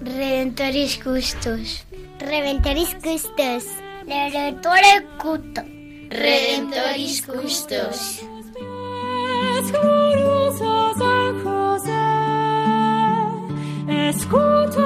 Redentoris Custos. Redentoris Custos. Redentore Cuto. Redentoris Custos. San José, escucha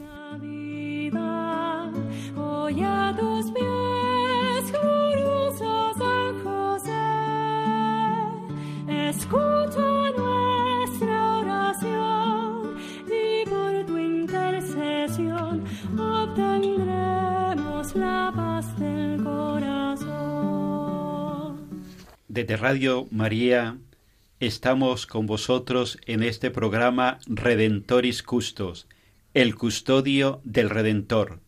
Desde Radio María estamos con vosotros en este programa Redentoris Custos, el custodio del Redentor.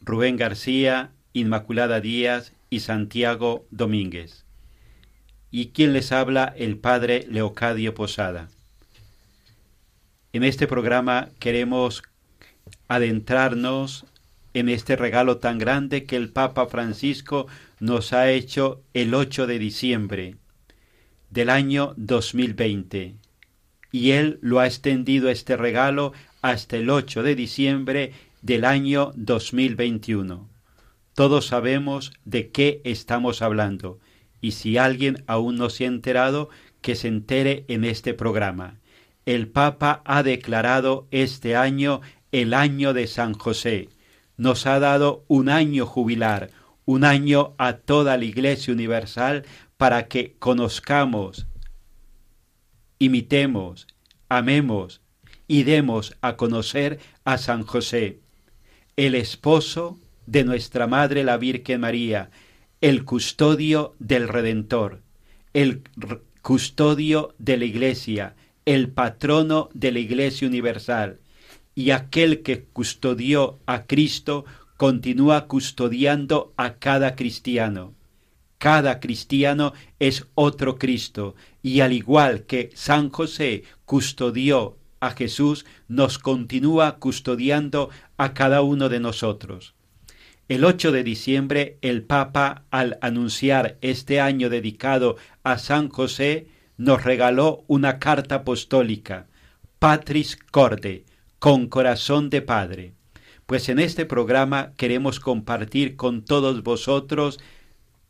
Rubén García, Inmaculada Díaz y Santiago Domínguez. Y quien les habla, el Padre Leocadio Posada. En este programa queremos adentrarnos en este regalo tan grande que el Papa Francisco nos ha hecho el 8 de diciembre del año 2020. Y él lo ha extendido este regalo hasta el 8 de diciembre del año 2021. Todos sabemos de qué estamos hablando y si alguien aún no se ha enterado, que se entere en este programa. El Papa ha declarado este año el año de San José. Nos ha dado un año jubilar, un año a toda la Iglesia Universal para que conozcamos, imitemos, amemos y demos a conocer a San José, el esposo de nuestra Madre la Virgen María, el custodio del Redentor, el custodio de la Iglesia, el patrono de la Iglesia Universal, y aquel que custodió a Cristo continúa custodiando a cada cristiano. Cada cristiano es otro Cristo, y al igual que San José custodió a Jesús, nos continúa custodiando a cada uno de nosotros. El 8 de diciembre el Papa, al anunciar este año dedicado a San José, nos regaló una carta apostólica, Patris Corde, con corazón de Padre. Pues en este programa queremos compartir con todos vosotros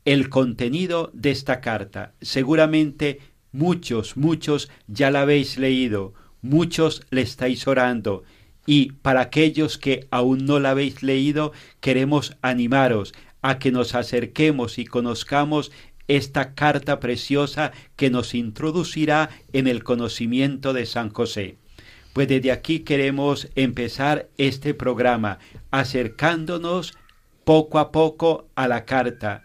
el contenido de esta carta. Seguramente muchos, muchos ya la habéis leído, muchos le estáis orando y para aquellos que aún no la habéis leído, queremos animaros a que nos acerquemos y conozcamos esta carta preciosa que nos introducirá en el conocimiento de San José. Pues desde aquí queremos empezar este programa acercándonos poco a poco a la carta,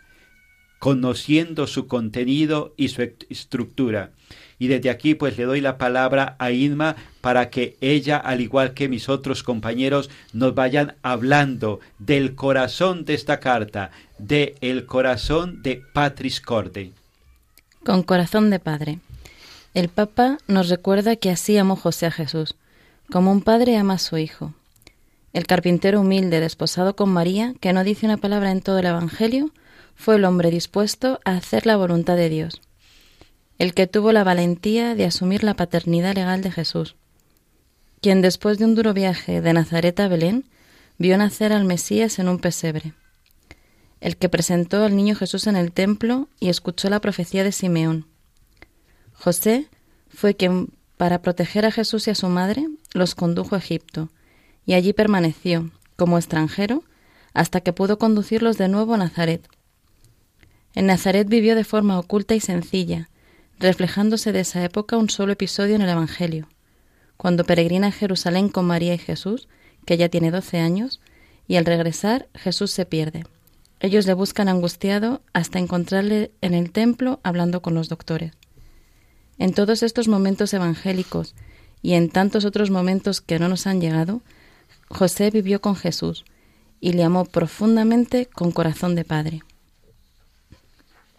conociendo su contenido y su estructura. Y desde aquí pues le doy la palabra a Inma para que ella, al igual que mis otros compañeros, nos vayan hablando del corazón de esta carta, de el corazón de Patris Corde. Con corazón de padre. El Papa nos recuerda que así amó José a Jesús, como un padre ama a su hijo. El carpintero humilde, desposado con María, que no dice una palabra en todo el Evangelio, fue el hombre dispuesto a hacer la voluntad de Dios, el que tuvo la valentía de asumir la paternidad legal de Jesús, quien después de un duro viaje de Nazaret a Belén vio nacer al Mesías en un pesebre. el que presentó al niño Jesús en el templo y escuchó la profecía de Simeón. José fue quien, para proteger a Jesús y a su madre, los condujo a Egipto, y allí permaneció, como extranjero, hasta que pudo conducirlos de nuevo a Nazaret. En Nazaret vivió de forma oculta y sencilla, reflejándose de esa época un solo episodio en el Evangelio, cuando peregrina a Jerusalén con María y Jesús, que ya tiene doce años, y al regresar Jesús se pierde. Ellos le buscan angustiado hasta encontrarle en el templo hablando con los doctores. En todos estos momentos evangélicos y en tantos otros momentos que no nos han llegado, José vivió con Jesús y le amó profundamente con corazón de padre.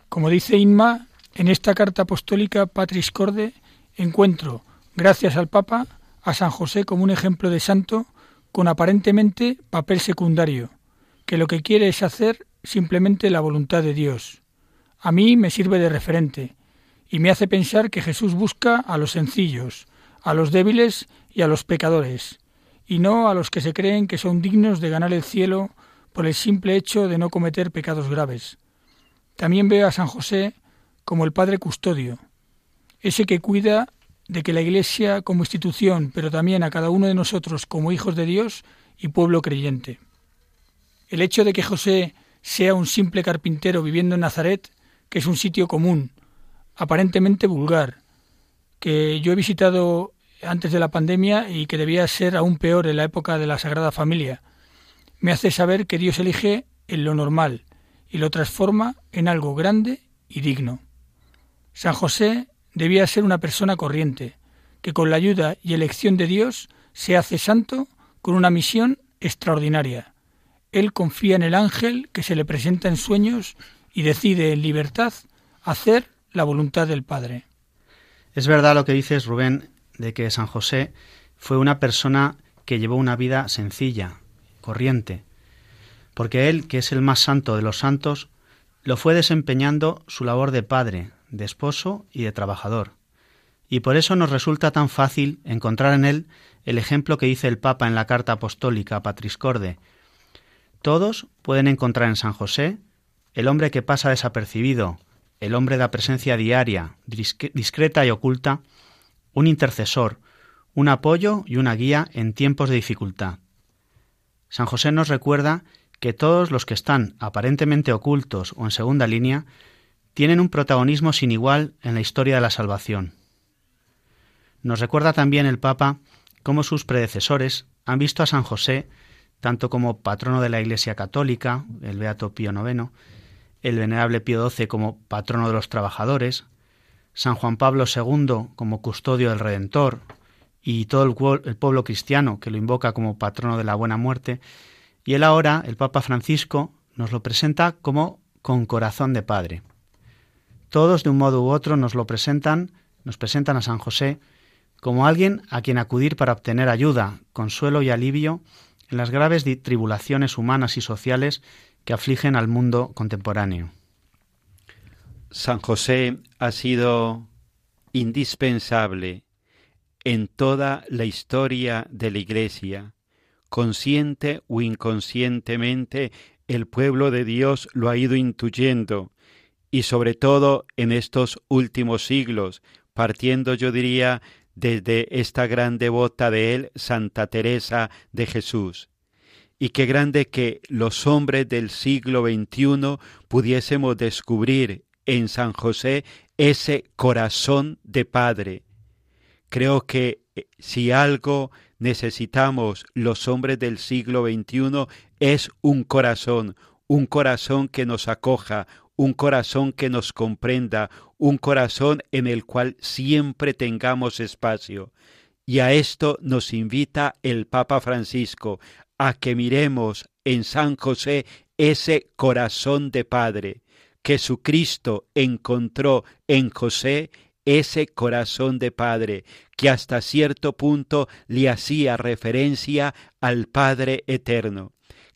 Como dice Inma, en esta carta apostólica Patris Corde encuentro, gracias al Papa, a San José como un ejemplo de santo con aparentemente papel secundario, que lo que quiere es hacer simplemente la voluntad de Dios. A mí me sirve de referente y me hace pensar que Jesús busca a los sencillos, a los débiles y a los pecadores, y no a los que se creen que son dignos de ganar el cielo por el simple hecho de no cometer pecados graves. También veo a San José como el Padre Custodio, ese que cuida de que la Iglesia como institución, pero también a cada uno de nosotros como hijos de Dios y pueblo creyente. El hecho de que José sea un simple carpintero viviendo en Nazaret, que es un sitio común, aparentemente vulgar, que yo he visitado antes de la pandemia y que debía ser aún peor en la época de la Sagrada Familia, me hace saber que Dios elige en lo normal y lo transforma en algo grande y digno. San José debía ser una persona corriente, que con la ayuda y elección de Dios se hace santo con una misión extraordinaria. Él confía en el ángel que se le presenta en sueños y decide en libertad hacer la voluntad del Padre. Es verdad lo que dices, Rubén, de que San José fue una persona que llevó una vida sencilla, corriente, porque él, que es el más santo de los santos, lo fue desempeñando su labor de padre, de esposo y de trabajador. Y por eso nos resulta tan fácil encontrar en él el ejemplo que dice el Papa en la carta apostólica Patriscorde. Todos pueden encontrar en San José el hombre que pasa desapercibido, el hombre de la presencia diaria, discreta y oculta, un intercesor, un apoyo y una guía en tiempos de dificultad. San José nos recuerda que todos los que están aparentemente ocultos o en segunda línea tienen un protagonismo sin igual en la historia de la salvación. Nos recuerda también el Papa cómo sus predecesores han visto a San José tanto como patrono de la Iglesia Católica, el Beato Pío IX, el Venerable Pío XII como patrono de los trabajadores, San Juan Pablo II como custodio del Redentor y todo el, pueblo cristiano que lo invoca como patrono de la buena muerte, y él ahora, el Papa Francisco, nos lo presenta como con corazón de Padre. Todos de un modo u otro nos lo presentan, nos presentan a San José como alguien a quien acudir para obtener ayuda, consuelo y alivio en las graves tribulaciones humanas y sociales que afligen al mundo contemporáneo. San José ha sido indispensable en toda la historia de la Iglesia. Consciente o inconscientemente, el pueblo de Dios lo ha ido intuyendo y sobre todo en estos últimos siglos, partiendo yo diría desde esta gran devota de él, Santa Teresa de Jesús. Y qué grande que los hombres del siglo XXI pudiésemos descubrir en San José ese corazón de Padre. Creo que eh, si algo necesitamos los hombres del siglo XXI es un corazón, un corazón que nos acoja, un corazón que nos comprenda, un corazón en el cual siempre tengamos espacio. Y a esto nos invita el Papa Francisco, a que miremos en San José ese corazón de Padre. Jesucristo encontró en José ese corazón de Padre, que hasta cierto punto le hacía referencia al Padre eterno.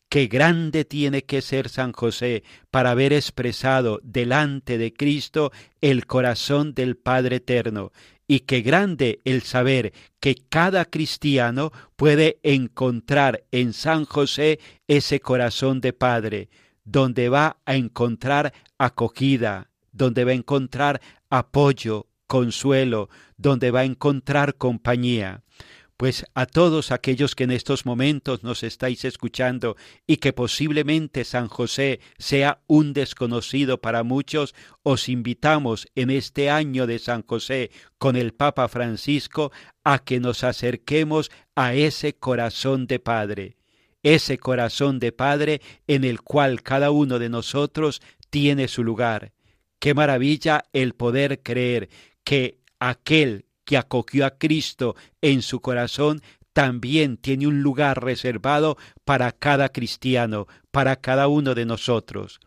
Qué grande tiene que ser San José para haber expresado delante de Cristo el corazón del Padre Eterno. Y qué grande el saber que cada cristiano puede encontrar en San José ese corazón de Padre, donde va a encontrar acogida, donde va a encontrar apoyo, consuelo, donde va a encontrar compañía. Pues a todos aquellos que en estos momentos nos estáis escuchando y que posiblemente San José sea un desconocido para muchos, os invitamos en este año de San José con el Papa Francisco a que nos acerquemos a ese corazón de Padre, ese corazón de Padre en el cual cada uno de nosotros tiene su lugar. Qué maravilla el poder creer que aquel que acogió a Cristo en su corazón también tiene un lugar reservado para cada cristiano, para cada uno de nosotros.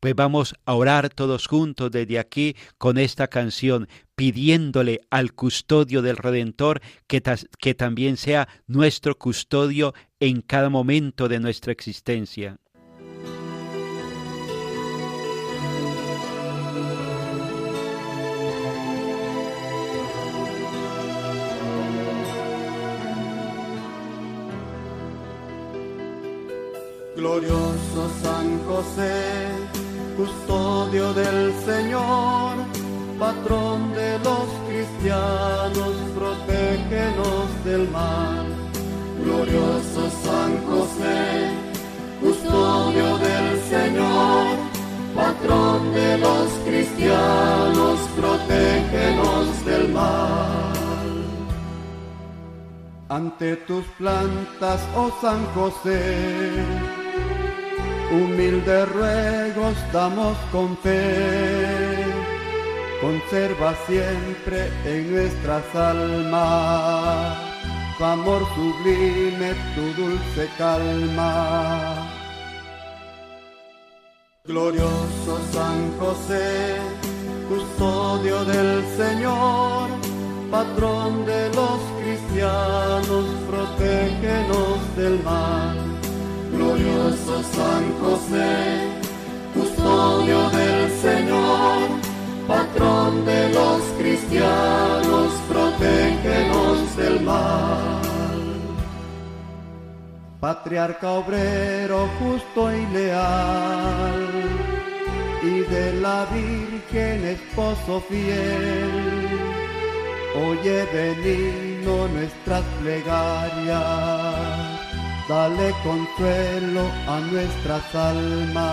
Pues vamos a orar todos juntos desde aquí con esta canción, pidiéndole al custodio del Redentor que, que también sea nuestro custodio en cada momento de nuestra existencia. Glorioso San José, custodio del Señor, patrón de los cristianos, protégenos del mal. Glorioso San José, custodio del Señor, patrón de los cristianos, protégenos del mal. Ante tus plantas, oh San José, humilde ruegos damos con fe. Conserva siempre en nuestras almas tu amor sublime, tu dulce calma. Glorioso San José, custodio del Señor, patrón de los cristianos, protégenos del mal San José, custodio del Señor, patrón de los cristianos, protégenos del mal. Patriarca obrero justo y leal, y de la Virgen esposo fiel, oye benigno nuestras plegarias dale consuelo a nuestras almas.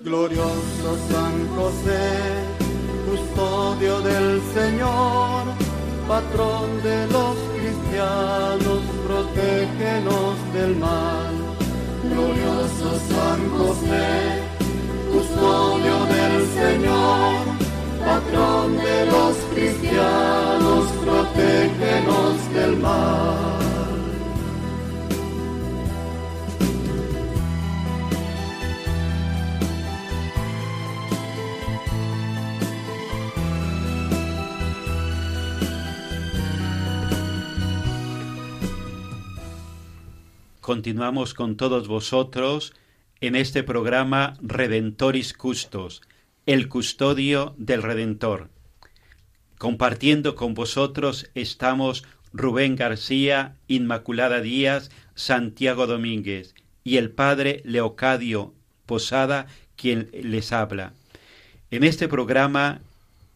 Glorioso San José, custodio del Señor, patrón de los cristianos, protégenos del mal. Glorioso San José, custodio del Señor, de los cristianos, del. Continuamos con todos vosotros en este programa Redentoris Custos, el custodio del Redentor. Compartiendo con vosotros estamos Rubén García, Inmaculada Díaz, Santiago Domínguez y el Padre Leocadio Posada, quien les habla. En este programa,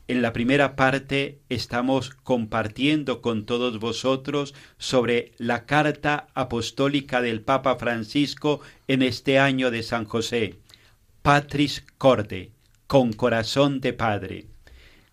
en la primera parte, estamos compartiendo con todos vosotros sobre la carta apostólica del Papa Francisco en este año de San José, Patris Corde, con corazón de Padre.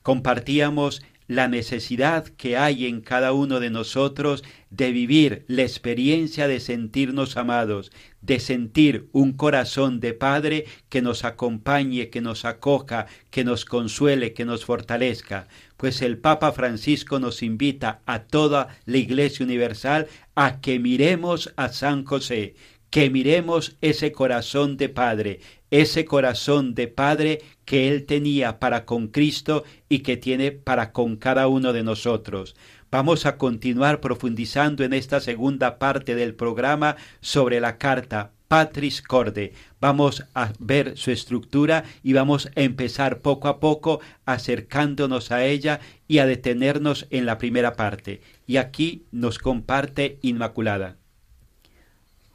Compartíamos la necesidad que hay en cada uno de nosotros de vivir la experiencia de sentirnos amados, de sentir un corazón de Padre que nos acompañe, que nos acoja, que nos consuele, que nos fortalezca. Pues el Papa Francisco nos invita a toda la Iglesia Universal a que miremos a San José, que miremos ese corazón de Padre, ese corazón de Padre que Él tenía para con Cristo y que tiene para con cada uno de nosotros. Vamos a continuar profundizando en esta segunda parte del programa sobre la carta Patris Corde. Vamos a ver su estructura y vamos a empezar poco a poco acercándonos a ella y a detenernos en la primera parte. Y aquí nos comparte Inmaculada.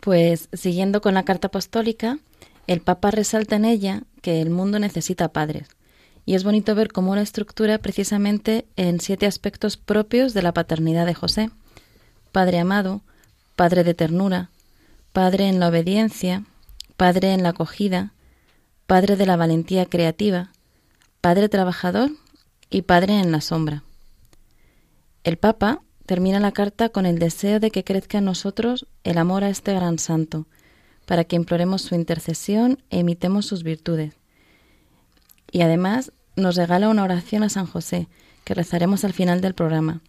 Pues siguiendo con la carta apostólica, el Papa resalta en ella que el mundo necesita padres. Y es bonito ver cómo la estructura precisamente en siete aspectos propios de la paternidad de José. Padre amado, Padre de ternura, Padre en la obediencia, Padre en la acogida, Padre de la valentía creativa, Padre trabajador y Padre en la sombra. El Papa termina la carta con el deseo de que crezca en nosotros el amor a este gran santo, para que imploremos su intercesión e imitemos sus virtudes. Y además nos regala una oración a San José, que rezaremos al final del programa,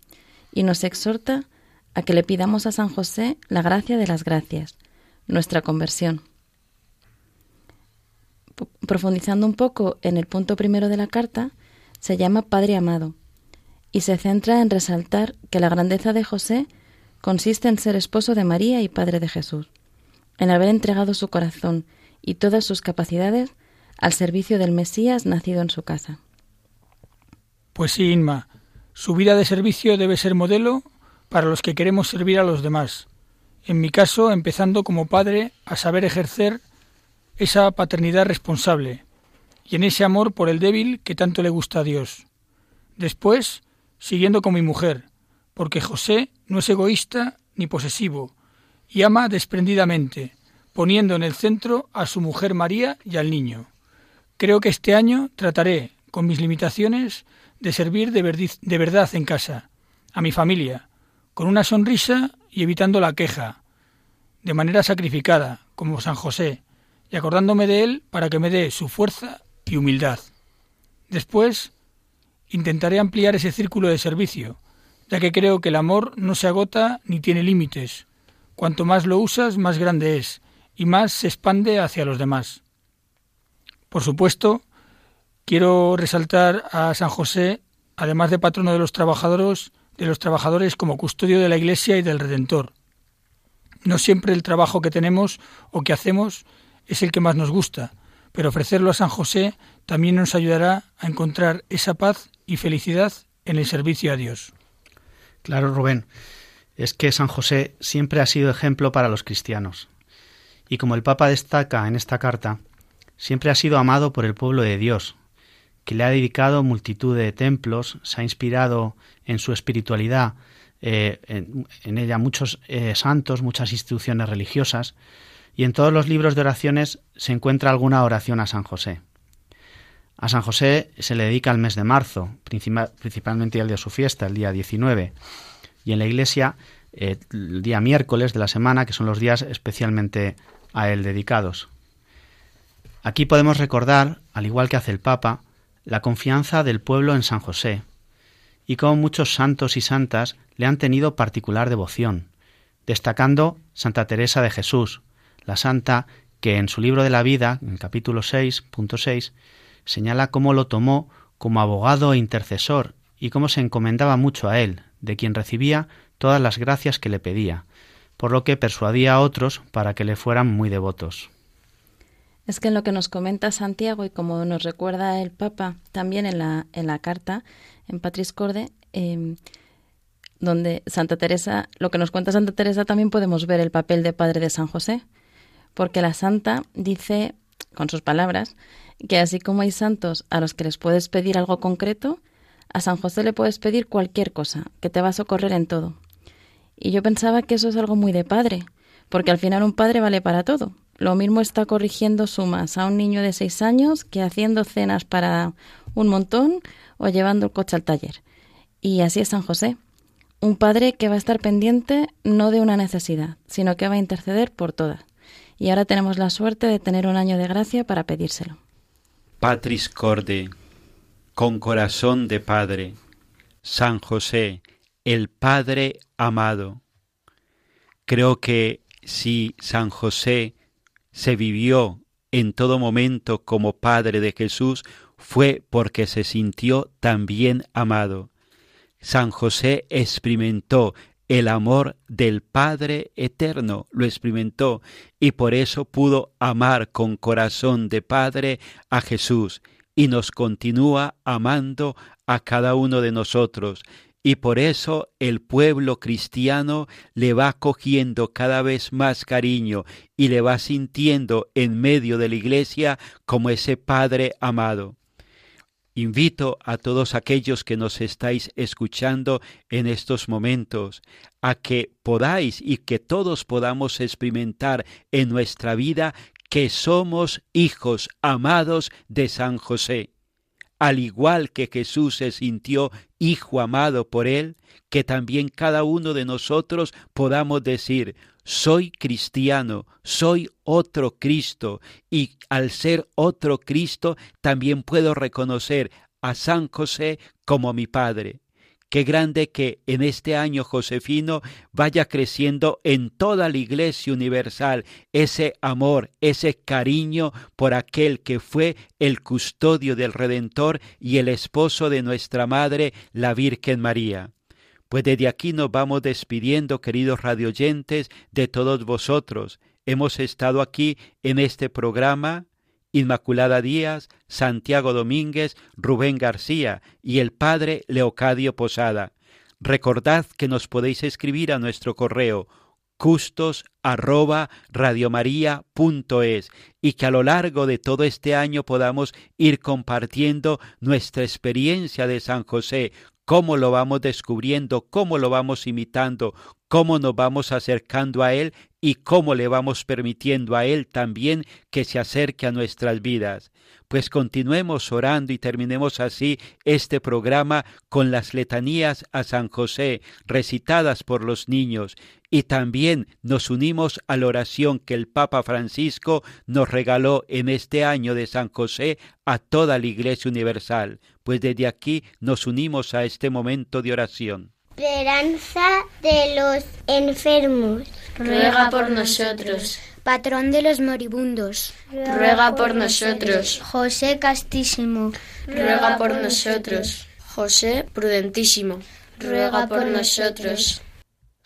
y nos exhorta a que le pidamos a San José la gracia de las gracias, nuestra conversión. Profundizando un poco en el punto primero de la carta, se llama Padre Amado, y se centra en resaltar que la grandeza de José consiste en ser esposo de María y padre de Jesús, en haber entregado su corazón y todas sus capacidades al servicio del Mesías nacido en su casa. Pues sí, Inma, su vida de servicio debe ser modelo para los que queremos servir a los demás. En mi caso, empezando como padre a saber ejercer esa paternidad responsable y en ese amor por el débil que tanto le gusta a Dios. Después, siguiendo con mi mujer, porque José no es egoísta ni posesivo, y ama desprendidamente, poniendo en el centro a su mujer María y al niño. Creo que este año trataré, con mis limitaciones, de servir de, de verdad en casa, a mi familia, con una sonrisa y evitando la queja, de manera sacrificada, como San José, y acordándome de él para que me dé su fuerza y humildad. Después, intentaré ampliar ese círculo de servicio, ya que creo que el amor no se agota ni tiene límites. Cuanto más lo usas, más grande es, y más se expande hacia los demás. Por supuesto, quiero resaltar a San José, además de patrono de los trabajadores, de los trabajadores como custodio de la Iglesia y del Redentor. No siempre el trabajo que tenemos o que hacemos es el que más nos gusta, pero ofrecerlo a San José también nos ayudará a encontrar esa paz y felicidad en el servicio a Dios. Claro, Rubén, es que San José siempre ha sido ejemplo para los cristianos. Y como el Papa destaca en esta carta, siempre ha sido amado por el pueblo de Dios, que le ha dedicado multitud de templos, se ha inspirado en su espiritualidad, eh, en, ella muchos eh, santos, muchas instituciones religiosas, y en todos los libros de oraciones se encuentra alguna oración a San José. A San José se le dedica el mes de marzo, principalmente el de su fiesta, el día 19, y en la iglesia eh, el día miércoles de la semana, que son los días especialmente a él dedicados. Aquí podemos recordar, al igual que hace el Papa, la confianza del pueblo en San José, y cómo muchos santos y santas le han tenido particular devoción, destacando Santa Teresa de Jesús, la santa que en su libro de la vida, en el capítulo 6.6, señala cómo lo tomó como abogado e intercesor y cómo se encomendaba mucho a él, de quien recibía todas las gracias que le pedía, por lo que persuadía a otros para que le fueran muy devotos. Es que en lo que nos comenta Santiago y como nos recuerda el Papa también en la, en la carta, en Patris Corde, em, donde Santa Teresa, lo que nos cuenta Santa Teresa también podemos ver el papel de padre de San José, porque la santa dice, con sus palabras, que así como hay santos a los que les puedes pedir algo concreto, a San José le puedes pedir cualquier cosa, que te va a socorrer en todo. Y yo pensaba que eso es algo muy de padre, porque al final un padre vale para todo. Lo mismo está corrigiendo sumas a un niño de seis años que haciendo cenas para un montón o llevando el coche al taller. Y así es San José. Un padre que va a estar pendiente no de una necesidad, sino que va a interceder por todas y ahora tenemos la suerte de tener un año de gracia para pedírselo. Patris Corde, con corazón de Padre, San José, el Padre amado. Creo que si San José se vivió en todo momento como Padre de Jesús, fue porque se sintió también amado. San José experimentó el amor del Padre eterno, lo experimentó y por eso pudo amar con corazón de Padre a Jesús y nos continúa amando a cada uno de nosotros y por eso el pueblo cristiano le va cogiendo cada vez más cariño y le va sintiendo en medio de la iglesia como ese Padre amado. Invito a todos aquellos que nos estáis escuchando en estos momentos a que podáis y que todos podamos experimentar en nuestra vida que somos hijos amados de San José. Al igual que Jesús se sintió hijo amado por él, que también cada uno de nosotros podamos decir, soy cristiano, soy otro Cristo, y al ser otro Cristo también puedo reconocer a San José como mi Padre. Qué grande que en este año Josefino vaya creciendo en toda la Iglesia Universal ese amor, ese cariño por aquel que fue el custodio del Redentor y el esposo de nuestra Madre, la Virgen María. Pues desde aquí nos vamos despidiendo, queridos radioyentes, de todos vosotros. Hemos estado aquí en este programa Inmaculada Díaz, Santiago Domínguez, Rubén García y el Padre Leocadio Posada. Recordad que nos podéis escribir a nuestro correo custos arroba radiomaria.es y que a lo largo de todo este año podamos ir compartiendo nuestra experiencia de San José, cómo lo vamos descubriendo, cómo lo vamos imitando, cómo nos vamos acercando a Él y cómo le vamos permitiendo a Él también que se acerque a nuestras vidas. Pues continuemos orando y terminemos así este programa con las letanías a San José recitadas por los niños y también nos unimos a la oración que el Papa Francisco nos regaló en este año de San José a toda la Iglesia Universal. Pues desde aquí nos unimos a este momento de oración. Esperanza de los enfermos. Ruega por nosotros. Patrón de los moribundos. Ruega por nosotros. José Castísimo. Ruega por nosotros. José Prudentísimo. Ruega por nosotros.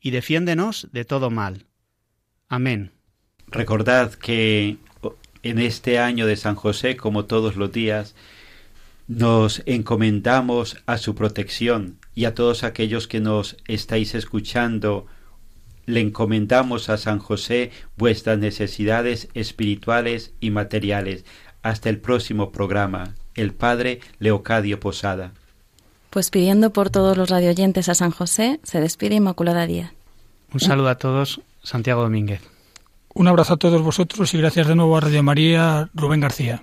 y defiéndenos de todo mal. Amén. Recordad que en este año de San José, como todos los días, nos encomendamos a su protección y a todos aquellos que nos estáis escuchando, le encomendamos a San José vuestras necesidades espirituales y materiales. Hasta el próximo programa. El Padre Leocadio Posada. Pues pidiendo por todos los radioyentes a San José, se despide Inmaculada Díaz. Un saludo a todos, Santiago Domínguez. Un abrazo a todos vosotros y gracias de nuevo a Radio María, Rubén García.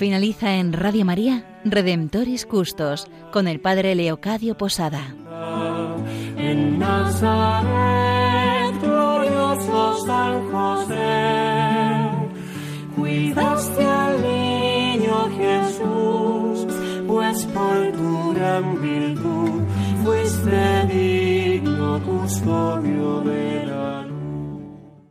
Finaliza en Radio María Redemptoris Custos con el Padre Leocadio Posada. En Nazaret, glorioso San cuidaste al niño Jesús, pues por tu gran virtud fuiste digno la